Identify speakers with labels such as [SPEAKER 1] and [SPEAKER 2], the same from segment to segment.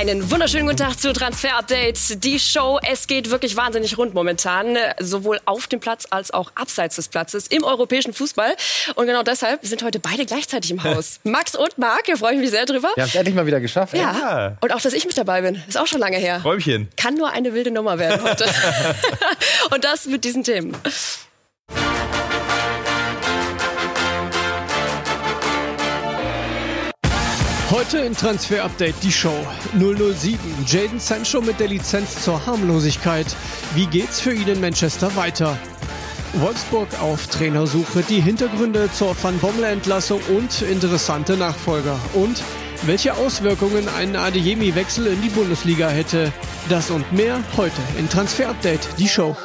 [SPEAKER 1] Einen wunderschönen guten Tag zu Transfer Update. Die Show, es geht wirklich wahnsinnig rund momentan, sowohl auf dem Platz als auch abseits des Platzes im europäischen Fußball. Und genau deshalb sind heute beide gleichzeitig im Haus. Max und Marc, wir freuen mich sehr drüber.
[SPEAKER 2] Wir haben es endlich mal wieder geschafft.
[SPEAKER 1] Ja. ja. Und auch, dass ich mit dabei bin, ist auch schon lange her.
[SPEAKER 3] Räumchen.
[SPEAKER 1] Kann nur eine wilde Nummer werden heute. und das mit diesen Themen.
[SPEAKER 4] Heute in Transfer Update die Show 007. Jaden Sancho mit der Lizenz zur Harmlosigkeit. Wie geht's für ihn in Manchester weiter? Wolfsburg auf Trainersuche, die Hintergründe zur Van Bommel-Entlassung und interessante Nachfolger. Und welche Auswirkungen ein Adeyemi-Wechsel in die Bundesliga hätte. Das und mehr heute in Transfer Update, die Show.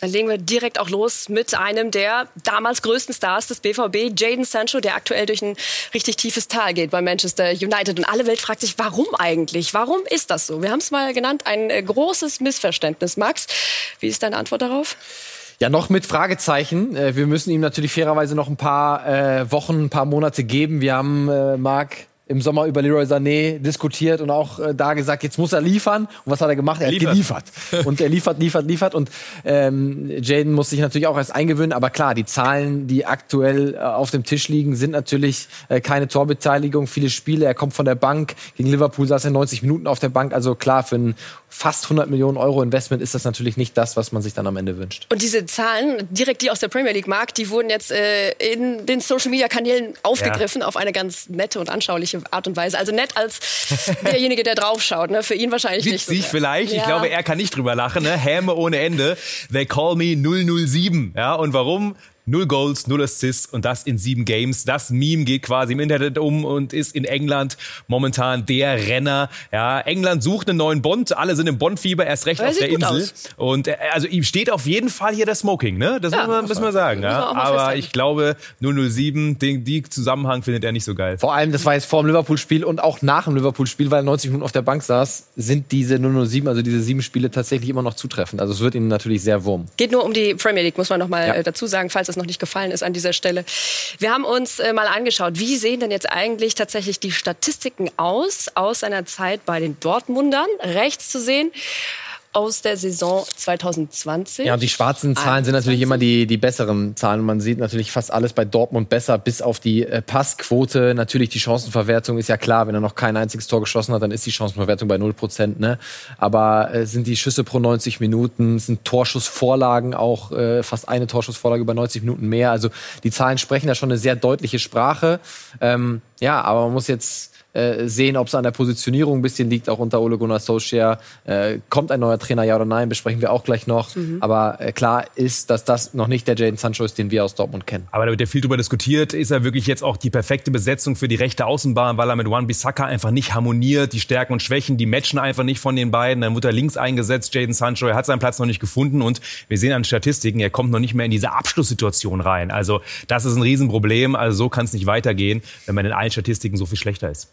[SPEAKER 1] Dann legen wir direkt auch los mit einem der damals größten Stars des BVB, Jaden Sancho, der aktuell durch ein richtig tiefes Tal geht bei Manchester United. Und alle Welt fragt sich, warum eigentlich? Warum ist das so? Wir haben es mal genannt, ein äh, großes Missverständnis. Max, wie ist deine Antwort darauf?
[SPEAKER 2] Ja, noch mit Fragezeichen. Äh, wir müssen ihm natürlich fairerweise noch ein paar äh, Wochen, ein paar Monate geben. Wir haben, äh, Marc, im Sommer über Leroy Sané diskutiert und auch äh, da gesagt, jetzt muss er liefern. Und was hat er gemacht? Er, er hat geliefert. und er liefert, liefert, liefert. Und ähm, Jaden muss sich natürlich auch erst eingewöhnen. Aber klar, die Zahlen, die aktuell äh, auf dem Tisch liegen, sind natürlich äh, keine Torbeteiligung. Viele Spiele. Er kommt von der Bank. Gegen Liverpool saß er 90 Minuten auf der Bank. Also klar, für ein fast 100 Millionen Euro Investment ist das natürlich nicht das, was man sich dann am Ende wünscht.
[SPEAKER 1] Und diese Zahlen, direkt die aus der Premier League Markt, die wurden jetzt äh, in den Social Media Kanälen aufgegriffen ja. auf eine ganz nette und anschauliche Art und Weise. Also nett als derjenige, der draufschaut. Ne? Für ihn wahrscheinlich
[SPEAKER 3] Witzig
[SPEAKER 1] nicht so.
[SPEAKER 3] vielleicht. Ja. Ich glaube, er kann nicht drüber lachen. Ne? Häme ohne Ende. They call me 007. Ja, und warum? Null Goals, null Assists und das in sieben Games. Das Meme geht quasi im Internet um und ist in England momentan der Renner. Ja, England sucht einen neuen Bond. Alle sind im Bondfieber, erst recht auf der Insel. Aus. Und äh, also ihm steht auf jeden Fall hier das Smoking, ne? Das ja, müssen, wir, müssen wir sagen. Ja. Aber ich glaube, 007, den die Zusammenhang findet er nicht so geil.
[SPEAKER 2] Vor allem, das war jetzt vor dem Liverpool-Spiel und auch nach dem Liverpool-Spiel, weil er 90 Minuten auf der Bank saß, sind diese 007, also diese sieben Spiele tatsächlich immer noch zutreffend. Also es wird ihm natürlich sehr wurm.
[SPEAKER 1] Geht nur um die Premier League, muss man noch mal ja. Äh, dazu sagen, falls es noch nicht gefallen ist an dieser Stelle. Wir haben uns äh, mal angeschaut, wie sehen denn jetzt eigentlich tatsächlich die Statistiken aus, aus seiner Zeit bei den Dortmundern. Rechts zu sehen aus der Saison 2020.
[SPEAKER 2] Ja, und die schwarzen Zahlen 21. sind natürlich immer die, die besseren Zahlen. Man sieht natürlich fast alles bei Dortmund besser, bis auf die äh, Passquote. Natürlich die Chancenverwertung ist ja klar, wenn er noch kein einziges Tor geschossen hat, dann ist die Chancenverwertung bei 0%. Ne? Aber äh, sind die Schüsse pro 90 Minuten, sind Torschussvorlagen auch äh, fast eine Torschussvorlage über 90 Minuten mehr. Also die Zahlen sprechen da schon eine sehr deutliche Sprache. Ähm, ja, aber man muss jetzt äh, sehen, ob es an der Positionierung ein bisschen liegt, auch unter Ole Gunnar Solskjaer. Äh, kommt ein neuer Trainer, ja oder nein, besprechen wir auch gleich noch. Mhm. Aber äh, klar ist, dass das noch nicht der Jaden Sancho ist, den wir aus Dortmund kennen.
[SPEAKER 3] Aber da wird ja viel drüber diskutiert. Ist er wirklich jetzt auch die perfekte Besetzung für die rechte Außenbahn, weil er mit Juan Bissaka einfach nicht harmoniert, die Stärken und Schwächen, die matchen einfach nicht von den beiden. Dann wird er links eingesetzt, Jaden Sancho. Er hat seinen Platz noch nicht gefunden und wir sehen an Statistiken, er kommt noch nicht mehr in diese Abschlusssituation rein. Also das ist ein Riesenproblem. Also so kann es nicht weitergehen, wenn man in allen Statistiken so viel schlechter ist.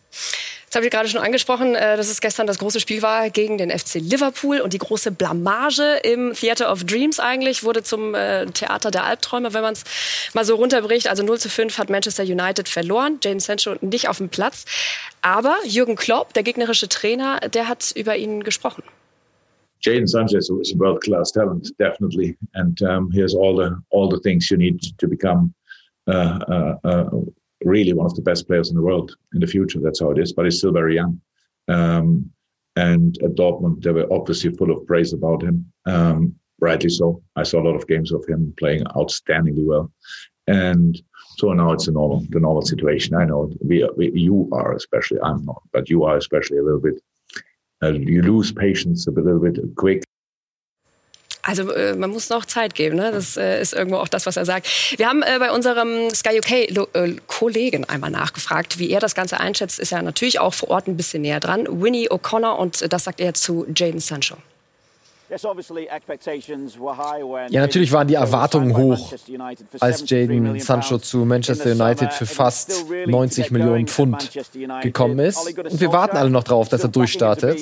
[SPEAKER 1] Jetzt habe ich gerade schon angesprochen, äh, dass es gestern das große Spiel war gegen den FC Liverpool und die große Blamage im Theater of Dreams eigentlich wurde zum äh, Theater der Albträume, wenn man es mal so runterbricht. Also 0 zu 5 hat Manchester United verloren, Jadon Sancho nicht auf dem Platz. Aber Jürgen Klopp, der gegnerische Trainer, der hat über ihn gesprochen.
[SPEAKER 5] Jadon Sanchez is a world-class talent, definitely, and um, he has all the all the things you need to become uh, uh, uh, really one of the best players in the world in the future. That's how it is. But he's still very young. Um, and at Dortmund, they were obviously full of praise about him. Um, rightly so. I saw a lot of games of him playing outstandingly well. And so now it's a normal, the normal situation. I know we, we you are especially, I'm not, but you are especially a little bit, uh, you lose patience a little bit quick
[SPEAKER 1] Also äh, man muss noch Zeit geben. Ne? Das äh, ist irgendwo auch das, was er sagt. Wir haben äh, bei unserem Sky UK-Kollegen äh, einmal nachgefragt, wie er das Ganze einschätzt. Ist ja natürlich auch vor Ort ein bisschen näher dran. Winnie O'Connor und das sagt er zu Jaden Sancho.
[SPEAKER 2] Ja, natürlich waren die Erwartungen hoch, als Jaden Sancho zu Manchester United für fast 90 Millionen Pfund gekommen ist. Und wir warten alle noch drauf, dass er durchstartet.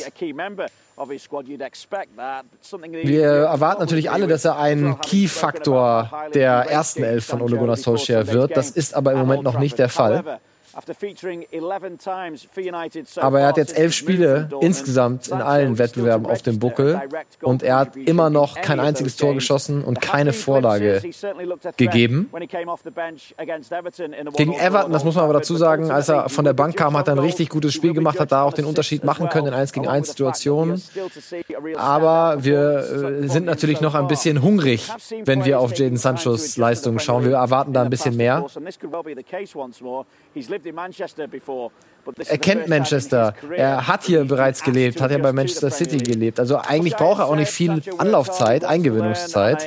[SPEAKER 2] Wir erwarten natürlich alle, dass er ein Key-Faktor der ersten Elf von Ole Gunnar Solskjaer wird. Das ist aber im Moment noch nicht der Fall. Aber er hat jetzt elf Spiele insgesamt in allen Wettbewerben auf dem Buckel und er hat immer noch kein einziges Tor geschossen und keine Vorlage gegeben. Gegen Everton, das muss man aber dazu sagen, als er von der Bank kam, hat er ein richtig gutes Spiel gemacht, hat da auch den Unterschied machen können in 1 gegen 1 Situationen. Aber wir äh, sind natürlich noch ein bisschen hungrig, wenn wir auf Jaden Sanchos Leistungen schauen. Wir erwarten da ein bisschen mehr. Er kennt Manchester. Er hat hier bereits gelebt, hat ja bei Manchester City gelebt. Also eigentlich braucht er auch nicht viel Anlaufzeit, Eingewöhnungszeit.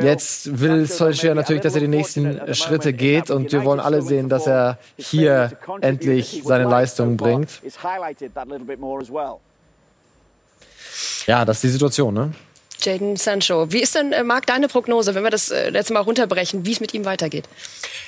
[SPEAKER 2] Jetzt will Solskjaer natürlich, dass er die nächsten Schritte geht und wir wollen alle sehen, dass er hier endlich seine Leistungen bringt. Ja, das ist die Situation, ne?
[SPEAKER 1] Jaden Sancho. Wie ist denn, äh, Marc, deine Prognose, wenn wir das äh, jetzt mal runterbrechen, wie es mit ihm weitergeht?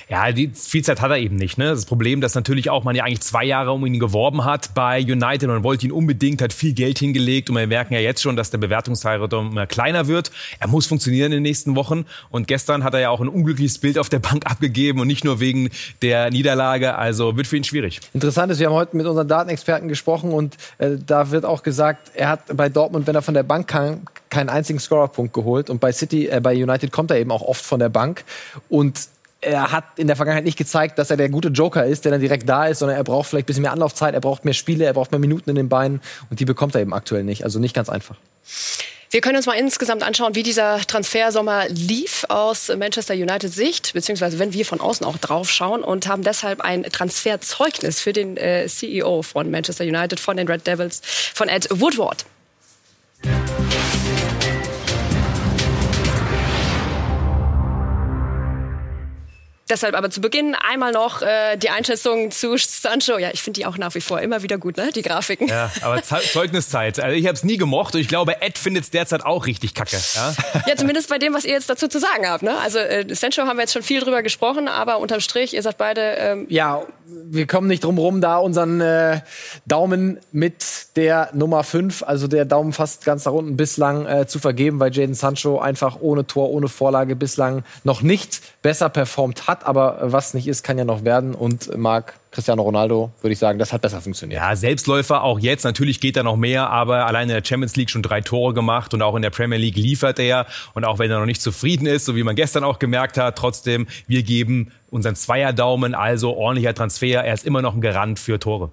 [SPEAKER 3] Ja, die viel Zeit hat er eben nicht. Ne? Das Problem, dass natürlich auch man ja eigentlich zwei Jahre um ihn geworben hat bei United und wollte ihn unbedingt, hat viel Geld hingelegt und wir merken ja jetzt schon, dass der Bewertungszeitraum immer kleiner wird. Er muss funktionieren in den nächsten Wochen und gestern hat er ja auch ein unglückliches Bild auf der Bank abgegeben und nicht nur wegen der Niederlage. Also wird für ihn schwierig.
[SPEAKER 2] Interessant ist, wir haben heute mit unseren Datenexperten gesprochen und äh, da wird auch gesagt, er hat bei Dortmund, wenn er von der Bank kam, keinen einzigen Scorerpunkt geholt und bei City, äh, bei United kommt er eben auch oft von der Bank und er hat in der Vergangenheit nicht gezeigt, dass er der gute Joker ist, der dann direkt da ist, sondern er braucht vielleicht ein bisschen mehr Anlaufzeit, er braucht mehr Spiele, er braucht mehr Minuten in den Beinen und die bekommt er eben aktuell nicht. Also nicht ganz einfach.
[SPEAKER 1] Wir können uns mal insgesamt anschauen, wie dieser Transfersommer lief aus Manchester United Sicht, beziehungsweise wenn wir von außen auch drauf schauen und haben deshalb ein Transferzeugnis für den äh, CEO von Manchester United, von den Red Devils, von Ed Woodward. Deshalb aber zu Beginn einmal noch äh, die Einschätzung zu Sancho. Ja, ich finde die auch nach wie vor immer wieder gut, ne? Die Grafiken.
[SPEAKER 3] Ja, aber Zeugniszeit. Also ich habe es nie gemocht und ich glaube, Ed findet es derzeit auch richtig kacke. Ja?
[SPEAKER 1] ja, zumindest bei dem, was ihr jetzt dazu zu sagen habt. Ne? Also äh, Sancho haben wir jetzt schon viel drüber gesprochen, aber unterm Strich, ihr sagt beide. Ähm
[SPEAKER 2] ja, wir kommen nicht drum rum, da unseren äh, Daumen mit der Nummer 5, also der Daumen fast ganz nach unten bislang äh, zu vergeben, weil Jaden Sancho einfach ohne Tor, ohne Vorlage bislang noch nicht besser performt hat aber was nicht ist, kann ja noch werden. Und Marc Cristiano Ronaldo, würde ich sagen, das hat besser funktioniert.
[SPEAKER 3] Ja, Selbstläufer auch jetzt. Natürlich geht da noch mehr, aber allein in der Champions League schon drei Tore gemacht und auch in der Premier League liefert er. Und auch wenn er noch nicht zufrieden ist, so wie man gestern auch gemerkt hat, trotzdem, wir geben unseren Zweierdaumen, also ordentlicher Transfer. Er ist immer noch ein Garant für Tore.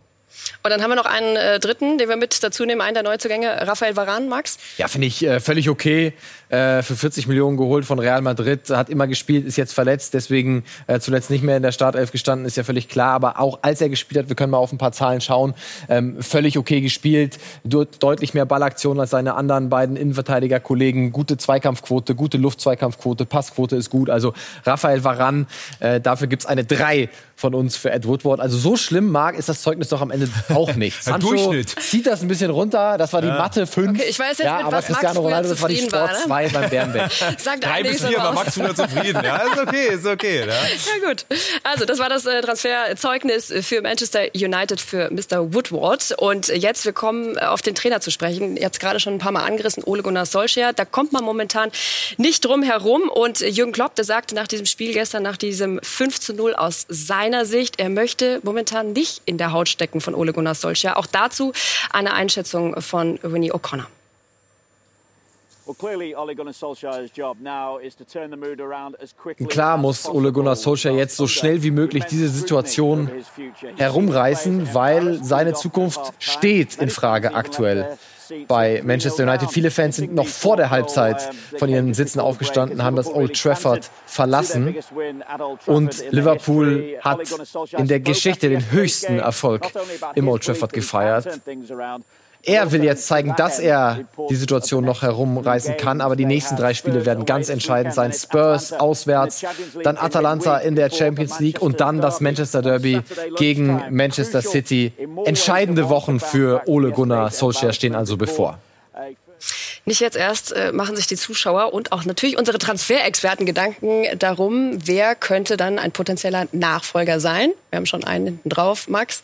[SPEAKER 1] Und dann haben wir noch einen äh, dritten, den wir mit dazu nehmen, einen der Neuzugänge, Raphael Varan, Max.
[SPEAKER 2] Ja, finde ich äh, völlig okay. Äh, für 40 Millionen geholt von Real Madrid, hat immer gespielt, ist jetzt verletzt, deswegen äh, zuletzt nicht mehr in der Startelf gestanden, ist ja völlig klar. Aber auch als er gespielt hat, wir können mal auf ein paar Zahlen schauen, ähm, völlig okay gespielt, deutlich mehr Ballaktionen als seine anderen beiden Innenverteidiger-Kollegen, gute Zweikampfquote, gute Luftzweikampfquote, Passquote ist gut. Also Raphael Varan, äh, dafür gibt's eine 3 von uns für Ed Woodward. Also so schlimm, Marc, ist das Zeugnis doch am Ende auch nicht.
[SPEAKER 3] Sancho Durchschnitt.
[SPEAKER 2] zieht das ein bisschen runter. Das war die ja. Matte 5.
[SPEAKER 1] Okay, ich weiß jetzt, ja,
[SPEAKER 2] mit aber was Cristiano Max Ronaldo, das war die Sport 2 ne? beim Bärenbeck.
[SPEAKER 3] Sagt Drei bis vier war Max früher zufrieden. Ja, ist okay, ist okay. Ja.
[SPEAKER 1] ja gut. Also das war das äh, Transferzeugnis für Manchester United für Mr. Woodward. Und jetzt, wir kommen äh, auf den Trainer zu sprechen. Ihr habt es gerade schon ein paar Mal angerissen, Ole Gunnar Solskjaer. Da kommt man momentan nicht drum herum. Und Jürgen Klopp, der sagte nach diesem Spiel gestern, nach diesem 5 zu 0 aus seiner Sicht, er möchte momentan nicht in der Haut stecken von Ole Gunnar Solskjaer. Auch dazu eine Einschätzung von Winnie O'Connor.
[SPEAKER 2] Klar muss Ole Gunnar Solskjaer jetzt so schnell wie möglich diese Situation herumreißen, weil seine Zukunft steht in Frage aktuell bei Manchester United. Viele Fans sind noch vor der Halbzeit von ihren Sitzen aufgestanden, haben das Old Trafford verlassen. Und Liverpool hat in der Geschichte den höchsten Erfolg im Old Trafford gefeiert. Er will jetzt zeigen, dass er die Situation noch herumreißen kann, aber die nächsten drei Spiele werden ganz entscheidend sein. Spurs auswärts, dann Atalanta in der Champions League und dann das Manchester Derby gegen Manchester City. Entscheidende Wochen für Ole Gunnar Solskjaer stehen also bevor.
[SPEAKER 1] Nicht jetzt erst äh, machen sich die Zuschauer und auch natürlich unsere Transferexperten Gedanken darum, wer könnte dann ein potenzieller Nachfolger sein. Wir haben schon einen hinten drauf. Max?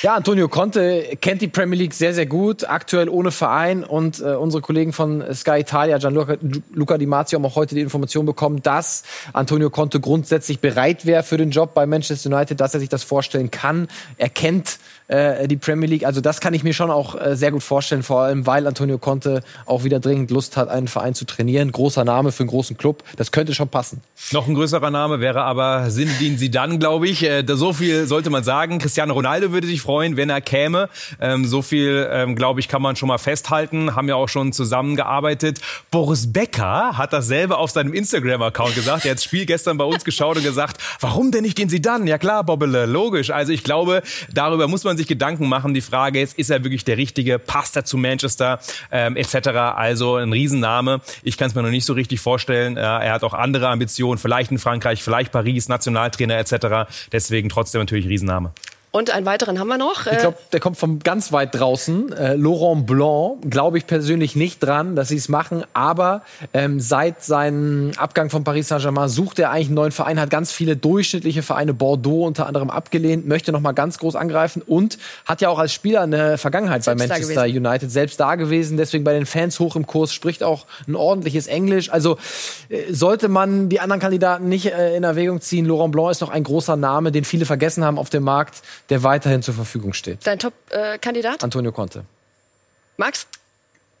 [SPEAKER 2] Ja, Antonio Conte kennt die Premier League sehr, sehr gut, aktuell ohne Verein. Und äh, unsere Kollegen von Sky Italia, Gianluca Luca Di Marzio, haben auch heute die Information bekommen, dass Antonio Conte grundsätzlich bereit wäre für den Job bei Manchester United, dass er sich das vorstellen kann. Er kennt äh, die Premier League. Also das kann ich mir schon auch äh, sehr gut vorstellen, vor allem weil Antonio Conte auch wieder dringend Lust hat, einen Verein zu trainieren. Großer Name für einen großen Club. Das könnte schon passen.
[SPEAKER 3] Noch ein größerer Name wäre aber Zinedine Zidane, glaube ich. Äh, so viel sollte man sagen. Cristiano Ronaldo würde sich freuen, wenn er käme. Ähm, so viel, ähm, glaube ich, kann man schon mal festhalten. Haben ja auch schon zusammengearbeitet. Boris Becker hat dasselbe auf seinem Instagram-Account gesagt. Er hat das Spiel gestern bei uns geschaut und gesagt, warum denn nicht den Zidane? Ja klar, Bobbele, logisch. Also ich glaube, darüber muss man sich Gedanken machen. Die Frage ist, ist er wirklich der Richtige? Passt er zu Manchester? Ähm, etc. Also ein Riesenname. Ich kann es mir noch nicht so richtig vorstellen. Äh, er hat auch andere Ambitionen, vielleicht in Frankreich, vielleicht Paris, Nationaltrainer etc. Deswegen trotzdem natürlich Riesenname.
[SPEAKER 1] Und einen weiteren haben wir noch.
[SPEAKER 2] Ich glaube, der kommt von ganz weit draußen. Äh, Laurent Blanc, glaube ich persönlich nicht dran, dass sie es machen. Aber ähm, seit seinem Abgang von Paris Saint-Germain sucht er eigentlich einen neuen Verein, hat ganz viele durchschnittliche Vereine, Bordeaux unter anderem abgelehnt, möchte noch mal ganz groß angreifen und hat ja auch als Spieler eine Vergangenheit selbst bei Manchester United, selbst da gewesen. Deswegen bei den Fans hoch im Kurs, spricht auch ein ordentliches Englisch. Also äh, sollte man die anderen Kandidaten nicht äh, in Erwägung ziehen. Laurent Blanc ist noch ein großer Name, den viele vergessen haben auf dem Markt der weiterhin zur Verfügung steht.
[SPEAKER 1] Dein Top-Kandidat?
[SPEAKER 2] Antonio Conte.
[SPEAKER 1] Max?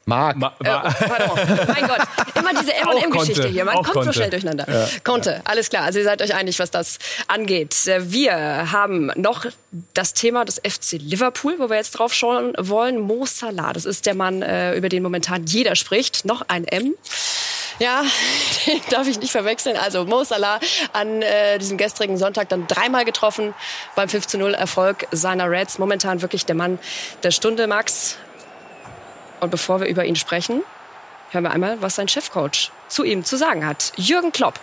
[SPEAKER 2] Marc.
[SPEAKER 3] Ma
[SPEAKER 1] äh, pardon. mein Gott, immer diese M&M-Geschichte hier. Man kommt so schnell durcheinander. Ja. Conte, alles klar. Also ihr seid euch einig, was das angeht. Wir haben noch das Thema des FC Liverpool, wo wir jetzt drauf schauen wollen. Mo Salah, das ist der Mann, äh, über den momentan jeder spricht. Noch ein M. Ja, den darf ich nicht verwechseln. Also Mo Salah an äh, diesem gestrigen Sonntag dann dreimal getroffen beim 5 zu 0 Erfolg seiner Reds. Momentan wirklich der Mann der Stunde, Max. Und bevor wir über ihn sprechen, hören wir einmal, was sein Chefcoach zu ihm zu sagen hat. Jürgen Klopp.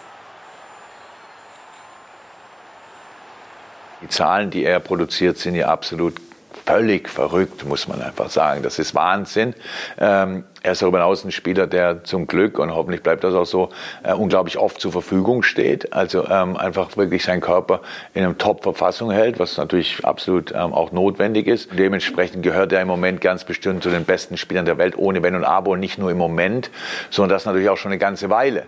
[SPEAKER 6] Die Zahlen, die er produziert, sind ja absolut völlig verrückt, muss man einfach sagen. Das ist Wahnsinn. Ähm, er ist darüber hinaus ein Spieler, der zum Glück, und hoffentlich bleibt das auch so, äh, unglaublich oft zur Verfügung steht. Also ähm, einfach wirklich seinen Körper in einer Top-Verfassung hält, was natürlich absolut ähm, auch notwendig ist. Dementsprechend gehört er im Moment ganz bestimmt zu den besten Spielern der Welt, ohne Wenn und Aber, und nicht nur im Moment, sondern das natürlich auch schon eine ganze Weile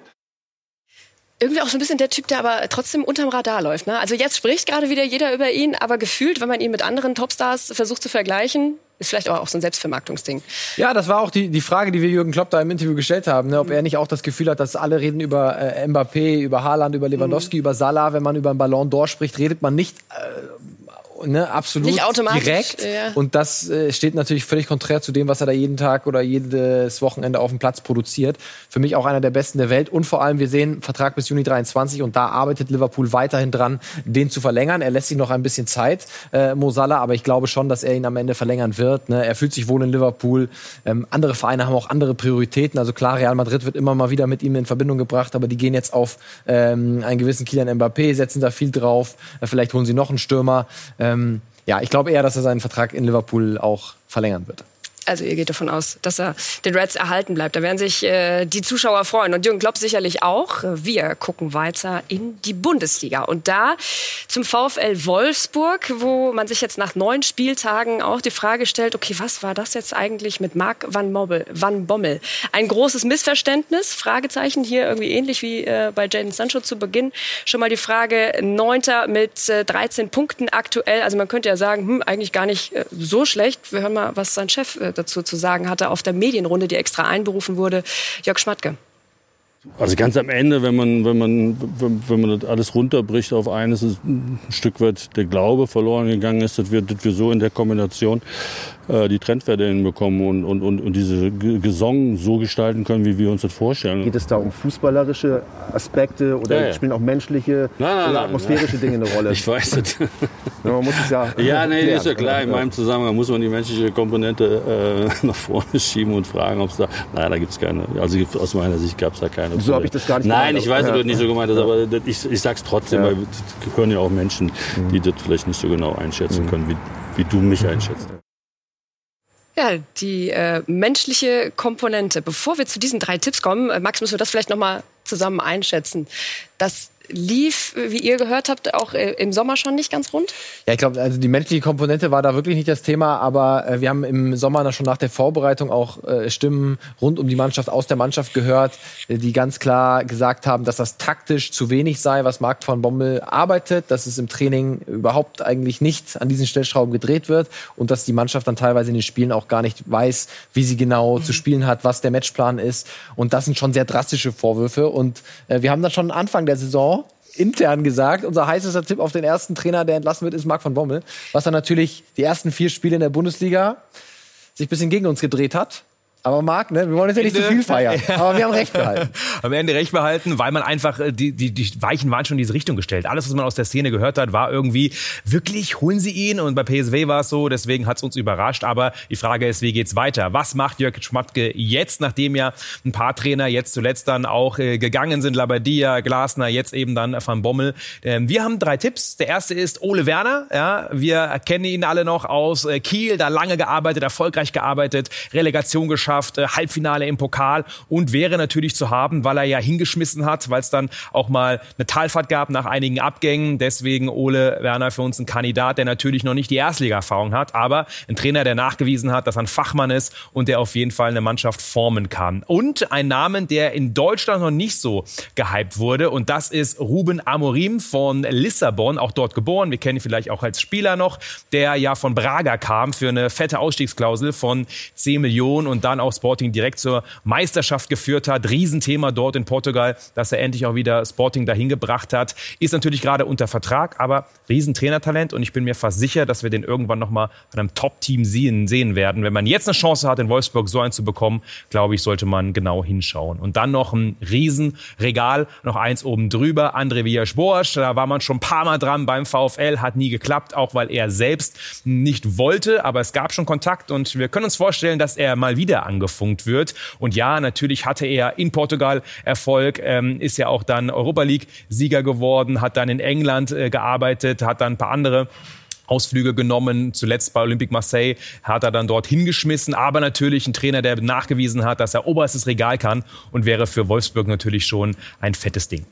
[SPEAKER 1] irgendwie auch so ein bisschen der Typ, der aber trotzdem unterm Radar läuft. Ne? Also jetzt spricht gerade wieder jeder über ihn, aber gefühlt, wenn man ihn mit anderen Topstars versucht zu vergleichen, ist vielleicht auch so ein Selbstvermarktungsding.
[SPEAKER 2] Ja, das war auch die, die Frage, die wir Jürgen Klopp da im Interview gestellt haben, ne? ob mhm. er nicht auch das Gefühl hat, dass alle reden über äh, Mbappé, über Haaland, über Lewandowski, mhm. über Salah. Wenn man über einen Ballon d'Or spricht, redet man nicht äh, ne, absolut
[SPEAKER 1] Nicht automatisch,
[SPEAKER 2] direkt. Ja. Und das äh, steht natürlich völlig konträr zu dem, was er da jeden Tag oder jedes Wochenende auf dem Platz produziert. Für mich auch einer der besten der Welt. Und vor allem, wir sehen Vertrag bis Juni 23 und da arbeitet Liverpool weiterhin dran, den zu verlängern. Er lässt sich noch ein bisschen Zeit, äh, Mo Salah, aber ich glaube schon, dass er ihn am Ende verlängern wird. Ne? Er fühlt sich wohl in Liverpool. Ähm, andere Vereine haben auch andere Prioritäten. Also klar, Real Madrid wird immer mal wieder mit ihm in Verbindung gebracht, aber die gehen jetzt auf ähm, einen gewissen Kylian Mbappé, setzen da viel drauf. Äh, vielleicht holen sie noch einen Stürmer. Ähm, ja, ich glaube eher, dass er seinen Vertrag in Liverpool auch verlängern wird
[SPEAKER 1] also ihr geht davon aus, dass er den Reds erhalten bleibt. Da werden sich äh, die Zuschauer freuen und Jürgen Klopp sicherlich auch. Wir gucken weiter in die Bundesliga und da zum VfL Wolfsburg, wo man sich jetzt nach neun Spieltagen auch die Frage stellt, okay, was war das jetzt eigentlich mit Marc Van, Mobbel, Van Bommel? Ein großes Missverständnis, Fragezeichen hier irgendwie ähnlich wie äh, bei Jaden Sancho zu Beginn. Schon mal die Frage, Neunter mit äh, 13 Punkten aktuell. Also man könnte ja sagen, hm, eigentlich gar nicht äh, so schlecht. Wir hören mal, was sein Chef äh, dazu zu sagen hatte auf der Medienrunde, die extra einberufen wurde. Jörg Schmatke.
[SPEAKER 7] Also ganz am Ende, wenn man, wenn man, wenn man das alles runterbricht auf eines, ist ein Stück weit der Glaube verloren gegangen ist, dass wir, dass wir so in der Kombination die Trendwerte hinbekommen und, und, und, und diese Gesang so gestalten können, wie wir uns das vorstellen.
[SPEAKER 8] Geht es da um fußballerische Aspekte oder
[SPEAKER 7] Ja, ja.
[SPEAKER 8] spielen auch menschliche
[SPEAKER 7] Nein, nein,
[SPEAKER 8] oder
[SPEAKER 7] nein,
[SPEAKER 8] atmosphärische Dinge eine Rolle?
[SPEAKER 7] Ich weiß es.
[SPEAKER 8] Man muss es ja.
[SPEAKER 7] Ja, nee,
[SPEAKER 8] klären.
[SPEAKER 7] ist ja klar. In meinem Zusammenhang muss man die menschliche Komponente äh, nach vorne schieben und fragen, ob es da. Nein, da gibt es keine. Also aus meiner Sicht gab es da keine.
[SPEAKER 8] So habe ich das gar nicht
[SPEAKER 7] Nein,
[SPEAKER 8] gemeint.
[SPEAKER 7] ich weiß,
[SPEAKER 8] Ja.
[SPEAKER 7] du das nicht so gemeint hast, aber das- ich, ich sag's trotzdem,
[SPEAKER 8] Ja.
[SPEAKER 7] weil es gehören ja auch Menschen, die das vielleicht nicht so genau einschätzen können, wie, wie du mich einschätzt.
[SPEAKER 1] Ja, die äh, menschliche Komponente. Bevor wir zu diesen drei Tipps kommen, äh, Max, müssen wir das vielleicht noch mal zusammen einschätzen. Das lief, wie ihr gehört habt, auch äh, im Sommer schon nicht ganz rund?
[SPEAKER 2] Ja, ich glaube, also die menschliche Komponente war da wirklich nicht das Thema, aber äh, wir haben im Sommer schon nach der Vorbereitung auch äh, Stimmen rund um die Mannschaft aus der Mannschaft gehört, äh, die ganz klar gesagt haben, dass das taktisch zu wenig sei, was Marc von Bommel arbeitet, dass es im Training überhaupt eigentlich nicht an diesen Stellschrauben gedreht wird und dass die Mannschaft dann teilweise in den Spielen auch gar nicht weiß, wie sie genau mhm. zu spielen hat, was der Matchplan ist. Und das sind schon sehr drastische Vorwürfe. Und äh, wir haben dann schon Anfang der Saison intern gesagt, unser heißester Tipp auf den ersten Trainer, der entlassen wird, ist Marc von Bommel. Was dann natürlich die ersten vier Spiele in der Bundesliga sich ein bisschen gegen uns gedreht hat. Aber Marc, ne, wir wollen jetzt ja nicht zu viel feiern. Aber wir haben recht behalten.
[SPEAKER 3] Am Ende recht behalten, weil man einfach, äh, die, die, die Weichen waren schon in diese Richtung gestellt. Alles, was man aus der Szene gehört hat, war irgendwie, wirklich, holen sie ihn? Und bei PSW war es so, deswegen hat es uns überrascht. Aber die Frage ist, wie geht's weiter? Was macht Jörg Schmatke jetzt, nachdem ja ein paar Trainer jetzt zuletzt dann auch äh, gegangen sind? Labadia, Glasner, jetzt eben dann Van Bommel. Ähm, wir haben drei Tipps. Der erste ist Ole Werner. Ja, wir kennen ihn alle noch aus äh, Kiel, da lange gearbeitet, erfolgreich gearbeitet, Relegation geschafft geschafft, äh, Halbfinale im Pokal und wäre natürlich zu haben, weil er ja hingeschmissen hat, weil es dann auch mal eine Talfahrt gab nach einigen Abgängen. Deswegen Ole Werner für uns ein Kandidat, der natürlich noch nicht die Erstliga-Erfahrung hat, aber ein Trainer, der nachgewiesen hat, dass er ein Fachmann ist und der auf jeden Fall eine Mannschaft formen kann. Und ein Namen, der in Deutschland noch nicht so gehypt wurde und das ist Ruben Amorim von Lissabon, auch dort geboren. Wir kennen ihn vielleicht auch als Spieler noch, der ja von Braga kam für eine fette Ausstiegsklausel von 10 Millionen und dann auch Sporting direkt zur Meisterschaft geführt hat. Riesenthema dort in Portugal, dass er endlich auch wieder Sporting dahin gebracht hat. Ist natürlich gerade unter Vertrag, aber Riesentrainertalent und ich bin mir fast sicher, dass wir den irgendwann nochmal von einem Top-Team sehen, sehen werden. Wenn man jetzt eine Chance hat, in Wolfsburg so einen zu bekommen, glaube ich, sollte man genau hinschauen. Und dann noch ein Riesenregal, noch eins oben drüber, André Villas-Boas, da war man schon ein paar Mal dran beim VfL, hat nie geklappt, auch weil er selbst nicht wollte, aber es gab schon Kontakt und wir können uns vorstellen, dass er mal wieder angefunkt wird. Und ja, natürlich hatte er in Portugal Erfolg, ähm, ist ja auch dann Europa League-Sieger geworden, hat dann in England äh, gearbeitet, hat dann ein paar andere Ausflüge genommen. Zuletzt bei Olympique Marseille hat er dann dort hingeschmissen. Aber natürlich ein Trainer, der nachgewiesen hat, dass er oberstes Regal kann und wäre für Wolfsburg natürlich schon ein fettes Ding.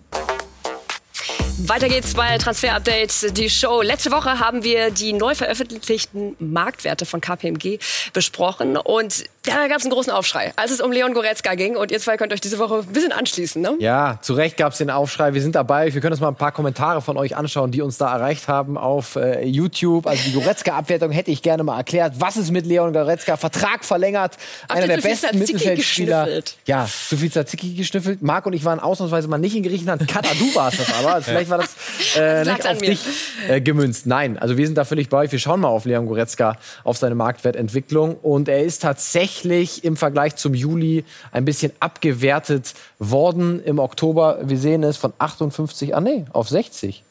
[SPEAKER 1] Weiter geht's bei Transfer Update, die Show. Letzte Woche haben wir die neu veröffentlichten Marktwerte von KPMG besprochen und da gab es einen großen Aufschrei, als es um Leon Goretzka ging. Und ihr zwei könnt euch diese Woche ein bisschen anschließen, ne?
[SPEAKER 2] Ja, zu Recht gab es den Aufschrei. Wir sind dabei. Wir können uns mal ein paar Kommentare von euch anschauen, die uns da erreicht haben auf äh, YouTube. Also die Goretzka-Abwertung hätte ich gerne mal erklärt. Was ist mit Leon Goretzka? Vertrag verlängert.
[SPEAKER 1] Habt
[SPEAKER 2] einer der besten Mittelfeldspieler.
[SPEAKER 1] geschnüffelt?
[SPEAKER 2] Ja, zu viel Tzatziki geschnüffelt. Marc und ich waren ausnahmsweise mal nicht in Griechenland. Kata, du warst das aber. Also vielleicht war das äh,
[SPEAKER 1] lag's
[SPEAKER 2] nicht auf
[SPEAKER 1] mir.
[SPEAKER 2] dich äh, gemünzt. Nein, also wir sind da völlig bei euch. Wir schauen mal auf Leon Goretzka, auf seine Marktwertentwicklung. Und er ist tatsächlich im Vergleich zum Juli ein bisschen abgewertet worden im Oktober. Wir sehen es von 58, ah nee, auf 60.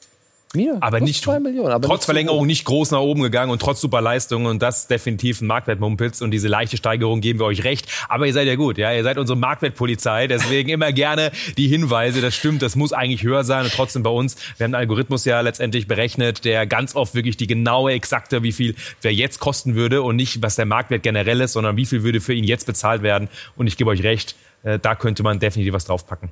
[SPEAKER 2] Mir,
[SPEAKER 3] Aber nicht,
[SPEAKER 2] zwei Millionen. Aber
[SPEAKER 3] trotz
[SPEAKER 2] nicht so
[SPEAKER 3] Verlängerung
[SPEAKER 2] hoch.
[SPEAKER 3] nicht groß nach oben gegangen und trotz super Leistung und das definitiv ein Marktwertmumpitz und diese leichte Steigerung geben wir euch recht. Aber ihr seid ja gut, ja, ihr seid unsere Marktwertpolizei, deswegen immer gerne die Hinweise, das stimmt, das muss eigentlich höher sein und trotzdem bei uns, wir haben einen Algorithmus ja letztendlich berechnet, der ganz oft wirklich die genaue, exakte, wie viel wer jetzt kosten würde und nicht, was der Marktwert generell ist, sondern wie viel würde für ihn jetzt bezahlt werden und ich gebe euch recht, da könnte man definitiv was draufpacken.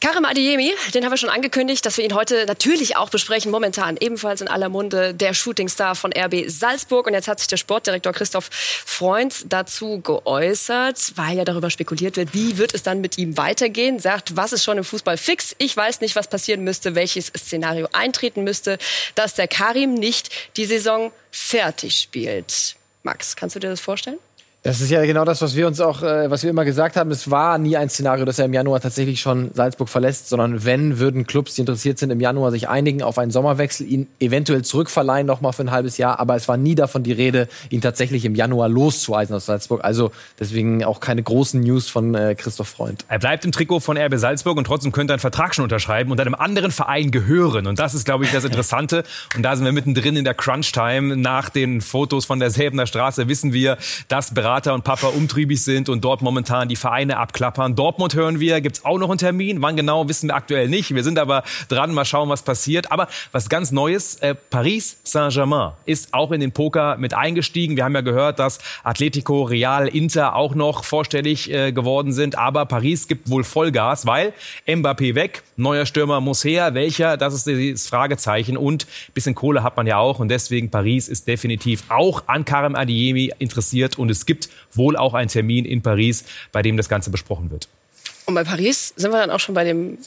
[SPEAKER 1] Karim Adeyemi, den haben wir schon angekündigt, dass wir ihn heute natürlich auch besprechen. Momentan ebenfalls in aller Munde der Shootingstar von RB Salzburg. Und jetzt hat sich der Sportdirektor Christoph Freund dazu geäußert, weil ja darüber spekuliert wird, wie wird es dann mit ihm weitergehen. Sagt, was ist schon im Fußball fix? Ich weiß nicht, was passieren müsste, welches Szenario eintreten müsste, dass der Karim nicht die Saison fertig spielt. Max, kannst du dir das vorstellen?
[SPEAKER 2] Das ist ja genau das, was wir uns auch, äh, was wir immer gesagt haben. Es war nie ein Szenario, dass er im Januar tatsächlich schon Salzburg verlässt, sondern wenn, würden Clubs, die interessiert sind, im Januar sich einigen auf einen Sommerwechsel, ihn eventuell zurückverleihen nochmal für ein halbes Jahr. Aber es war nie davon die Rede, ihn tatsächlich im Januar loszueisen aus Salzburg. Also deswegen auch keine großen News von äh, Christoph Freund.
[SPEAKER 3] Er bleibt im Trikot von RB Salzburg und trotzdem könnte er einen Vertrag schon unterschreiben und einem anderen Verein gehören. Und das ist, glaube ich, das Interessante. Und da sind wir mittendrin in der Crunch-Time. Nach den Fotos von der Säbener Straße wissen wir, dass bereits Berater und Papa umtriebig sind und dort momentan die Vereine abklappern. Dortmund hören wir, gibt's auch noch einen Termin. Wann genau, wissen wir aktuell nicht. Wir sind aber dran, mal schauen, was passiert. Aber was ganz Neues, äh, Paris Saint-Germain ist auch in den Poker mit eingestiegen. Wir haben ja gehört, dass Atletico, Real, Inter auch noch vorstellig äh, geworden sind. Aber Paris gibt wohl Vollgas, weil Mbappé weg, neuer Stürmer muss her. Welcher? Das ist das Fragezeichen. Und bisschen Kohle hat man ja auch. Und deswegen Paris ist definitiv auch an Karim Adiemi interessiert. Und es gibt wohl auch einen Termin in Paris, bei dem das Ganze besprochen wird.
[SPEAKER 1] Und bei Paris sind wir dann auch schon bei dem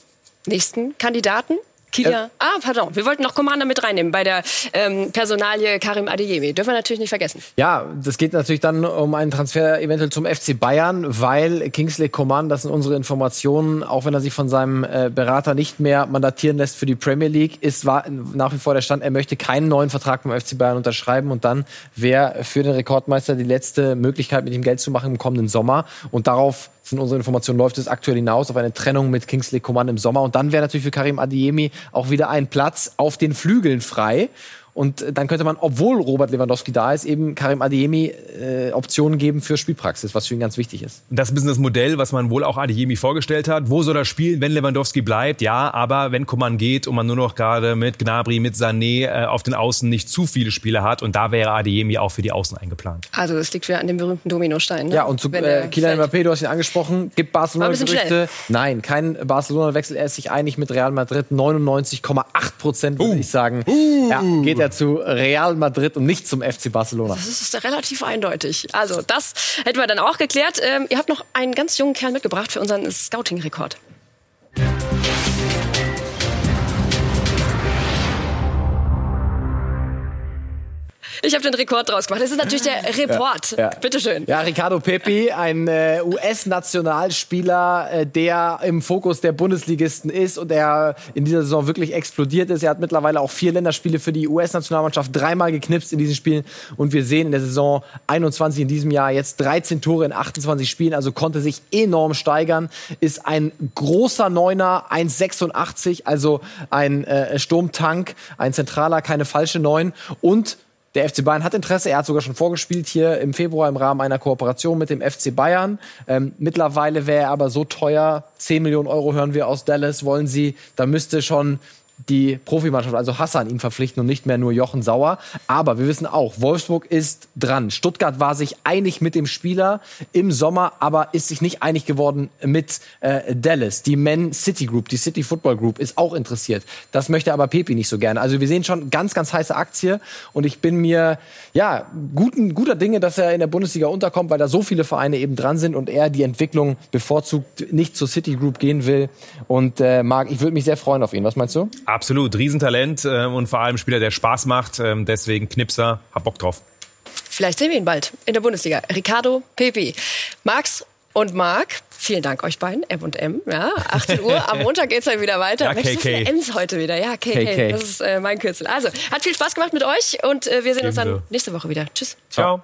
[SPEAKER 1] nächsten Kandidaten. Kilian. ah, pardon. Wir wollten noch Commander mit reinnehmen bei der ähm, Personalie Karim Adeyemi. Dürfen wir natürlich nicht vergessen.
[SPEAKER 2] Ja, das geht natürlich dann um einen Transfer eventuell zum FC Bayern, weil Kingsley Coman, das sind unsere Informationen, auch wenn er sich von seinem äh, Berater nicht mehr mandatieren lässt für die Premier League, ist war nach wie vor der Stand, er möchte keinen neuen Vertrag beim FC Bayern unterschreiben und dann wäre für den Rekordmeister die letzte Möglichkeit, mit ihm Geld zu machen im kommenden Sommer und darauf sind unsere Informationen, läuft es aktuell hinaus auf eine Trennung mit Kingsley Coman im Sommer. Und dann wäre natürlich für Karim Adiemi auch wieder ein Platz auf den Flügeln frei. Und dann könnte man, obwohl Robert Lewandowski da ist, eben Karim Adeyemi äh, Optionen geben für Spielpraxis, was für ihn ganz wichtig ist.
[SPEAKER 3] Das ist ein bisschen das Modell, was man wohl auch Adeyemi vorgestellt hat. Wo soll er spielen, wenn Lewandowski bleibt? Ja, aber wenn Coman geht und man nur noch gerade mit Gnabry, mit Sané äh, auf den Außen nicht zu viele Spieler hat und da wäre Adeyemi auch für die Außen eingeplant.
[SPEAKER 1] Also es liegt wieder an dem berühmten Dominostein. Ne?
[SPEAKER 2] Ja, und zu äh, Kylian. Mbappé, du hast ihn angesprochen, gibt Barcelona
[SPEAKER 1] War ein bisschen
[SPEAKER 2] Gerüchte. Nein, kein Barcelona-Wechsel. Er ist sich einig mit Real Madrid. 99,8 Prozent würde ich sagen. Ja, geht er zu Real Madrid und nicht zum FC Barcelona.
[SPEAKER 1] Das ist relativ eindeutig. Also, das hätten wir dann auch geklärt. Ähm, ihr habt noch einen ganz jungen Kerl mitgebracht für unseren Scouting-Rekord. Ich habe den Rekord draus gemacht. Das ist natürlich der Report.
[SPEAKER 2] Ja.
[SPEAKER 1] Bitteschön.
[SPEAKER 2] Ja, Ricardo Pepi, ein äh, US-Nationalspieler, äh, der im Fokus der Bundesligisten ist und der in dieser Saison wirklich explodiert ist. Er hat mittlerweile auch vier Länderspiele für die US-Nationalmannschaft dreimal geknipst in diesen Spielen. Und wir sehen in der Saison 21 in diesem Jahr jetzt 13 Tore in 28 Spielen, also konnte sich enorm steigern. Ist ein großer Neuner, 1,86, also ein äh, Sturmtank, ein zentraler, keine falsche Neun. Und der FC Bayern hat Interesse. Er hat sogar schon vorgespielt hier im Februar im Rahmen einer Kooperation mit dem FC Bayern. Ähm, mittlerweile wäre er aber so teuer. 10 Millionen Euro hören wir aus Dallas. Wollen sie, da müsste schon die Profimannschaft, also Hassan, ihn verpflichten und nicht mehr nur Jochen Sauer. Aber wir wissen auch, Wolfsburg ist dran. Stuttgart war sich einig mit dem Spieler im Sommer, aber ist sich nicht einig geworden mit äh, Dallas. Die Man City Group, die City Football Group ist auch interessiert. Das möchte aber Pepi nicht so gerne. Also wir sehen schon ganz, ganz heiße Aktie und ich bin mir ja guten, guter Dinge, dass er in der Bundesliga unterkommt, weil da so viele Vereine eben dran sind und er die Entwicklung bevorzugt nicht zur City Group gehen will. Und äh, Marc, ich würde mich sehr freuen auf ihn. Was meinst du?
[SPEAKER 3] Absolut, Riesentalent äh, und vor allem Spieler, der Spaß macht. Ähm, deswegen Knipser, hab Bock drauf.
[SPEAKER 1] Vielleicht sehen wir ihn bald in der Bundesliga. Ricardo Pepi. Max und Marc, vielen Dank euch beiden, M und M. Ja, 18 Uhr. Am Montag geht's dann wieder weiter.
[SPEAKER 3] Ja,
[SPEAKER 1] so
[SPEAKER 3] KK.
[SPEAKER 1] viele M's heute wieder. Ja, KK.
[SPEAKER 2] KK.
[SPEAKER 1] Das ist äh, mein Kürzel. Also, hat viel Spaß gemacht mit euch und äh, wir sehen uns dann
[SPEAKER 3] Ebenso.
[SPEAKER 1] nächste Woche wieder. Tschüss.
[SPEAKER 3] Ciao.